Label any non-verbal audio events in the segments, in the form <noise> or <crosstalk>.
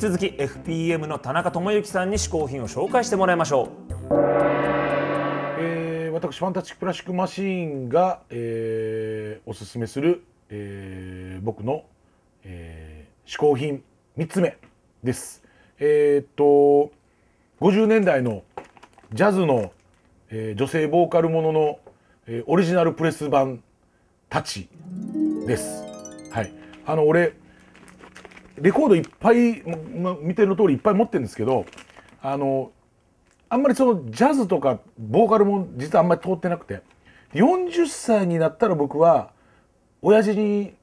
続き FPM の田中智之さんに試行品を紹介してもらいましょうえー私ファンタスティックプラスチックマシーンが、えーおすすめする、えー僕の、えー、嗜好品3つ目です。えーっと50年代のジャズの、えー女性ボーカルものの、えーオリジナルプレス版たちです。はい、あの俺レコードいっぱい、ま、見ての通りいっぱい持ってるんですけどあのあんまりそのジャズとかボーカルも実はあんまり通ってなくて40歳になったら僕は親父に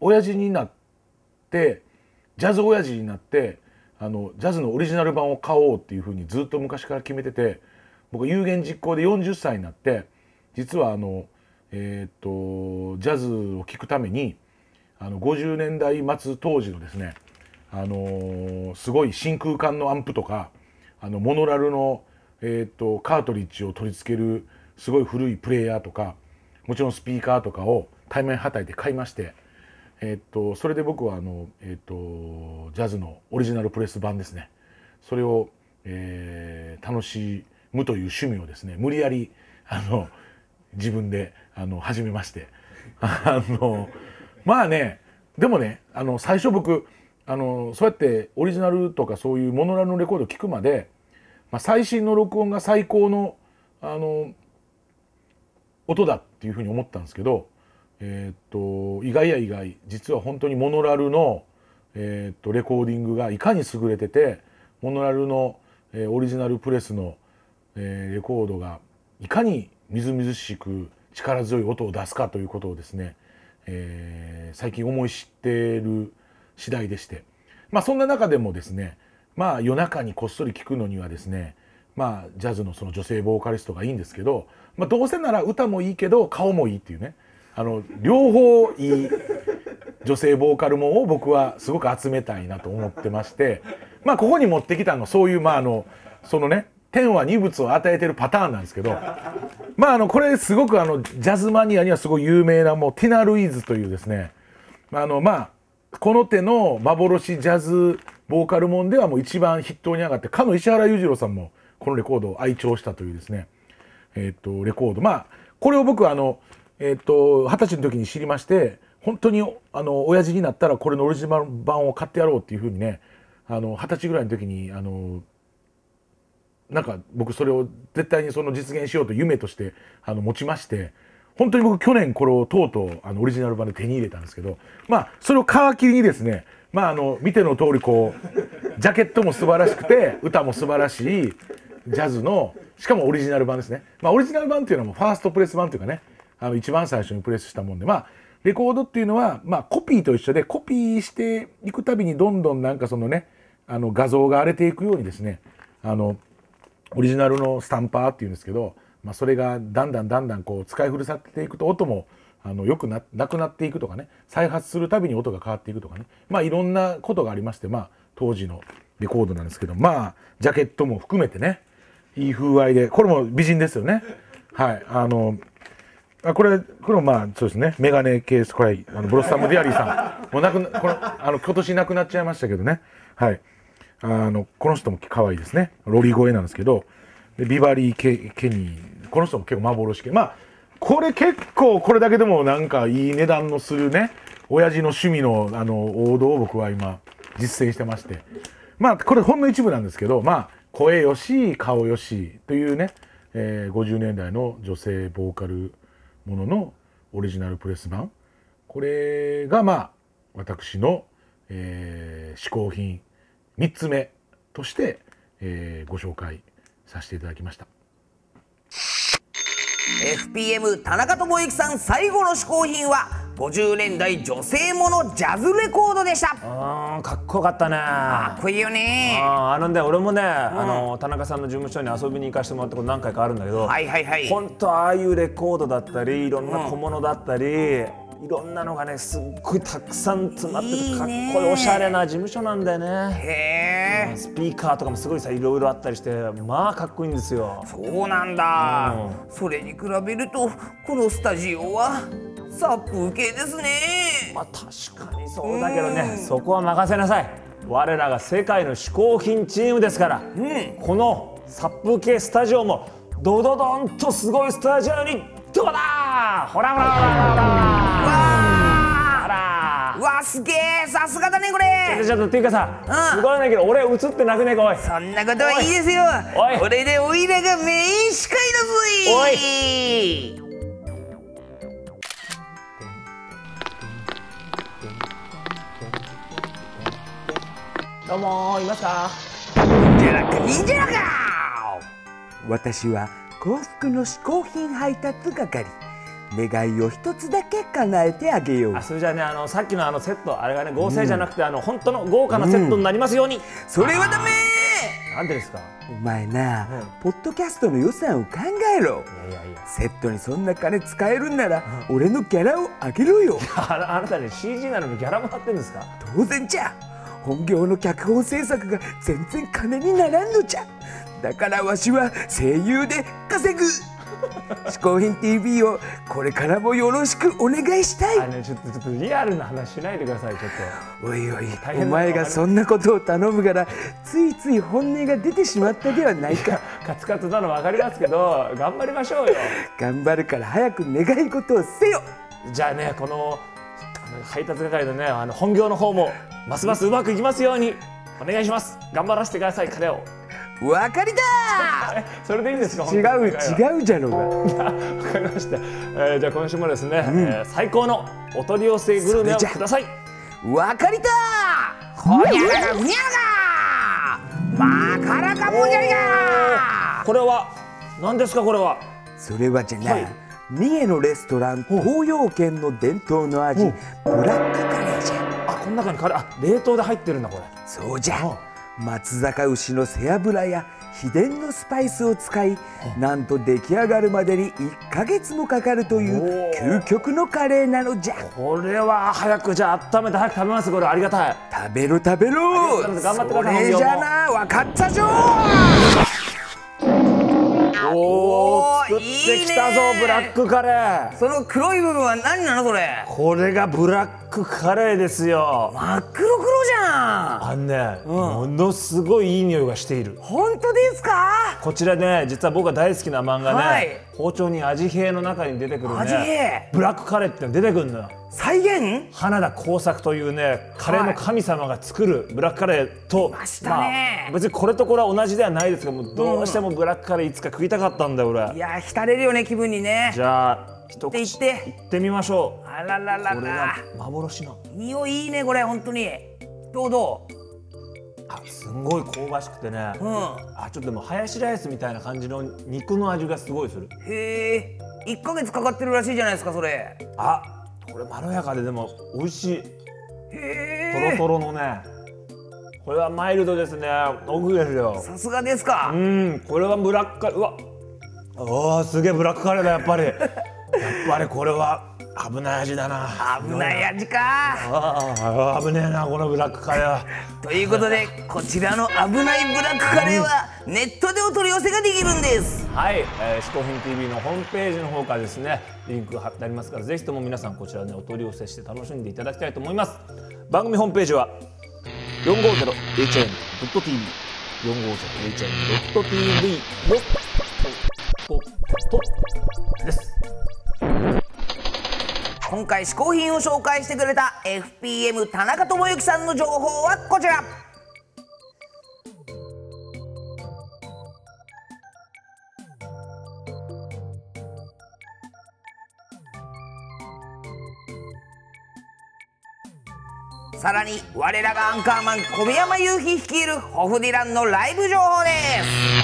親父になってジャズ親父になってあのジャズのオリジナル版を買おうっていうふうにずっと昔から決めてて僕は有言実行で40歳になって実はあのえーっとジャズを聴くためにあの50年代末当時のですねあのすごい真空管のアンプとかあのモノラルの、えー、とカートリッジを取り付けるすごい古いプレイヤーとかもちろんスピーカーとかを対面はたいて買いまして、えー、とそれで僕はあの、えー、とジャズのオリジナルプレス版ですね。それを、えー楽しむという趣味をですね無理やりあの自分であの始めまして。<laughs> あのまあねでもねあの最初僕あのそうやってオリジナルとかそういうモノラルのレコードを聴くまで、まあ、最新の録音が最高のあの音だっていうふうに思ったんですけど、えーっと意外や意外実は本当にモノラルの、えーっとレコーディングがいかに優れててモノラルの、えーオリジナルプレスの、えレコードがいかにみずみずしく力強い音を出すかということをですね、えー最近思い知ってる次第でして。まあそんな中でもですねまあ夜中にこっそり聞くのにはですねまあジャズのその女性ボーカリストがいいんですけど、まあ、どうせなら歌もいいけど顔もいいっていうね。あの両方いい女性ボーカルもを僕はすごく集めたいなと思ってましてまあここに持ってきたのそういうまああのそのね天は二物を与えてるパターンなんですけどまああのこれすごくあのジャズマニアにはすごい有名なもうティナ・ルイーズというですねあのまあこの手の幻ジャズボーカルモンではもう一番筆頭に上がってかの石原裕次郎さんもこのレコードを愛聴したというですねえっ、とレコード。まあこれを僕はあのえっ、と二十歳の時に知りまして本当にあの親父になったらこれのオリジナル版を買ってやろうっていうふうにねあの二十歳ぐらいの時にあのなんか僕それを絶対にその実現しようと夢としてあの持ちまして本当に僕去年これをとうとうあのオリジナル版で手に入れたんですけどまあそれを皮切りにですねまああの見ての通りこうジャケットも素晴らしくて歌も素晴らしいジャズのしかもオリジナル版ですね。まあオリジナル版っていうのはもうファーストプレス版というかねあの一番最初にプレスしたもんでまあレコードっていうのは、まあ、コピーと一緒でコピーしていくたびにどんどんなんかそのねあの画像が荒れていくようにですねあのオリジナルのスタンパーっていうんですけど、まあ、それがだんだんだんだんこう使い古さっていくと音もあのよくななくなっていくとかね再発するたびに音が変わっていくとかね。まあいろんなことがありましてまあ当時のレコードなんですけどまあジャケットも含めてねいい風合いでこれも美人ですよね。はいあのあこれこれもまあそうですね。メガネケースこれあのブロッサム・ディアリーさん。もうなくなこれあの今年亡くなっちゃいましたけどね。はい。あのこの人も可愛いですね。ロリ声なんですけど。でビバリーケ・ケニー。この人も結構幻系。まあこれ結構これだけでもなんかいい値段のするね。親父の趣味のあの王道を僕は今実践してまして。まあこれほんの一部なんですけど。まあ声よし顔よしというね、えー50年代の女性ボーカルもののオリジナルプレス版。これがまあ私の、えー嗜好品3つ目として、えーご紹介させていただきました。FPM 田中智之さん最後の嗜好品は50年代女性ものジャズレコードでした。かあーかっこよかったね。っこいいよね。あーあのね俺もね、あの田中さんの事務所に遊びに行かせてもらったこと何回かあるんだけど、はいはいはい。本当ああいうレコードだったりいろんな小物だったり、いろんなのがねすっごいたくさん詰まっててかっこいいおしゃれな事務所なんだよね。へえ。スピーカーとかもすごいさいろいろあったりしてまあかっこいいんですよ。そうなんだ。それに比べるとこのスタジオは殺風景ですね。まあ確かにそうだけどねそこは任せなさい。我らが世界の嗜好品チームですから、この殺風景スタジオもドドドンとすごいスタジオにどうだ？ほらほらほらほらわすげえさすがだねこれ。ちょっとっていうかさ、うん。すごいんだけど俺映ってなくねえかおい。そんなことはいいですよ。おい。これでおいらがメイン司会だぞい。どうもいますか？私は幸福の嗜好品配達係。願いを一つだけ叶えてあげよう。あそれじゃあねあのさっきのあのセットあれがね合成じゃなくて、あの本当の豪華なセットになりますように、それはダメ！なんでですか？お前な、うん。ポッドキャストの予算を考えろ。いやいやいや。セットにそんな金使えるんなら、俺のギャラを上げろよ。あ <laughs> なあなたね CG なのにギャラもらってんですか？当然じゃ。本業の脚本制作が全然金にならんのじゃだからわしは声優で稼ぐ。<laughs> 嗜好品 TV をこれからもよろしくお願いしたい。あちょっとちょっとリアルな話しないでくださいちょっおいおいお前がそんなことを頼むからついつい本音が出てしまったではないか。とカツカツなの分かりますけど頑張りましょうよ。頑張るから早く願い事をせよ。じゃあねこの配達係のねあの本業の方もますますうまくいきますようにお願いします。頑張らせてください彼をわかりだえそれでいいんですか？違うう違うじゃろうがわかりました、えーじゃあ今週もですね、えー最高のお取り寄せグルメをください。わかりだほにゃらがふにゃらがまからかもじゃりが！これは何ですかこれは？それはじゃな、はい。三重のレストラン東洋軒の伝統の味ブラックカレーじゃあこの中にカレー。あ冷凍で入ってるんだこれ。そうじゃ松坂牛の背脂や秘伝のスパイスを使いなんと出来上がるまでに1ヶ月もかかるという究極のカレーなのじゃ。これは早くじゃあ温めて早く食べます。これありがたい。食べろ食べろ。頑張って頑張ってください。それじゃな分かったじょおお作ってきたぞブラックカレー。その黒い部分は何なのそれ。これがブラックカレーですよ。真っ黒黒じゃん。あんね、ものすごいいい匂いがしている。本当ですか？こちらね実は僕が大好きな漫画ね、はい。包丁に味変の中に出てくるねブラックカレーっての出てくるのよ。再現？花田耕作というねカレーの神様が作るブラックカレーと、ましたね。あ、別にこれとこれは同じではないですけどもどうしてもブラックカレーいつか食いたかったんだよ俺。いや浸れるよね気分にね。じゃあ一口。いってみましょう。あらららこれがら幻の。匂いいいねこれ本当にどうど。あすんごい香ばしくてね、ううん。あちょっとでもハヤシライスみたいな感じの肉の味がすごいする。へえ。1ヶ月かかってるらしいじゃないですかそれ。あこれまろやかででも美味しい。へとろえとろのね。これはマイルドですね。奥ですよ。さすがですか。うん。これはブラックカレー。うわ。あーすげえブラックカレーだやっぱり <laughs> ぱりこれは危ない味だな。危ない味か。危ねえなこのブラックカレーは。ということでこちらの危ないブラックカレーはネットでお取り寄せができるんです。はい、えー、嗜好品 TV のホームページの方からですねリンクが貼ってありますからぜひとも皆さんこちらねお取り寄せして楽しんでいただきたいと思います。番組ホームページは 450hn.tv 450hn.tv のととです今回試行品を紹介してくれた FPM 田中智之さんの情報はこちら。さらに我らがアンカーマン小宮山雄飛率いるホフディランのライブ情報です。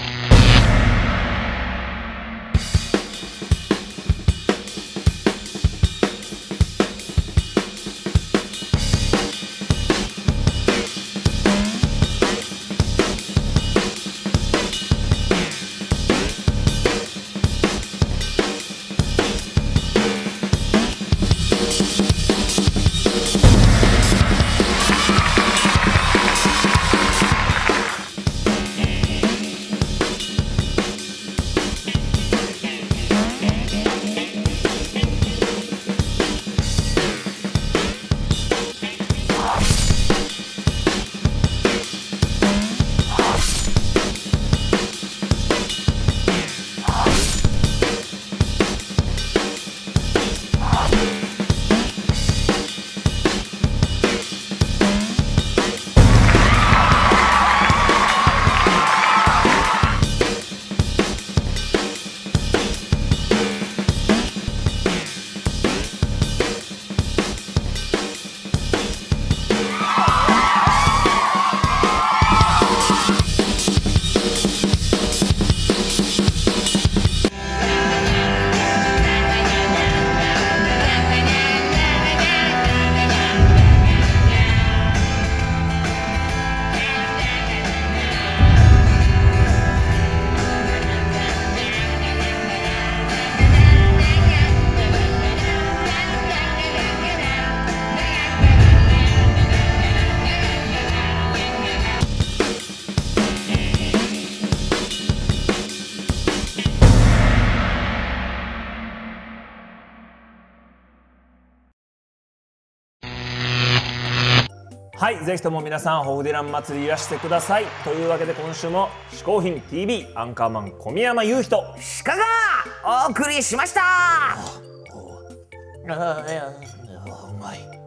はいぜひとも皆さんホフディラン祭りいらしてください。というわけで今週も「嗜好品 TV」アンカーマン小宮山雄人鹿がお送りしました。ああいやうまい